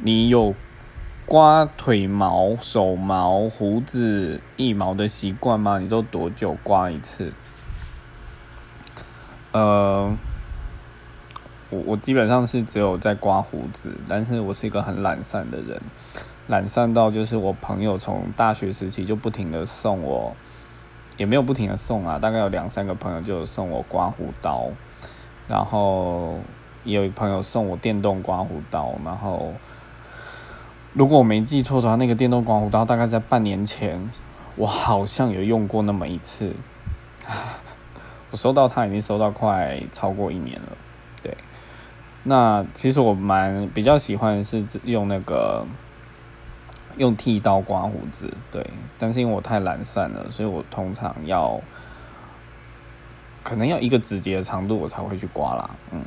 你有刮腿毛、手毛、胡子、腋毛的习惯吗？你都多久刮一次？呃，我我基本上是只有在刮胡子，但是我是一个很懒散的人，懒散到就是我朋友从大学时期就不停的送我，也没有不停的送啊，大概有两三个朋友就有送我刮胡刀，然后也有朋友送我电动刮胡刀，然后如果我没记错的话，那个电动刮胡刀大概在半年前，我好像有用过那么一次。我收到它已经收到快超过一年了，对。那其实我蛮比较喜欢是用那个用剃刀刮胡子，对。但是因为我太懒散了，所以我通常要可能要一个指节的长度我才会去刮啦，嗯。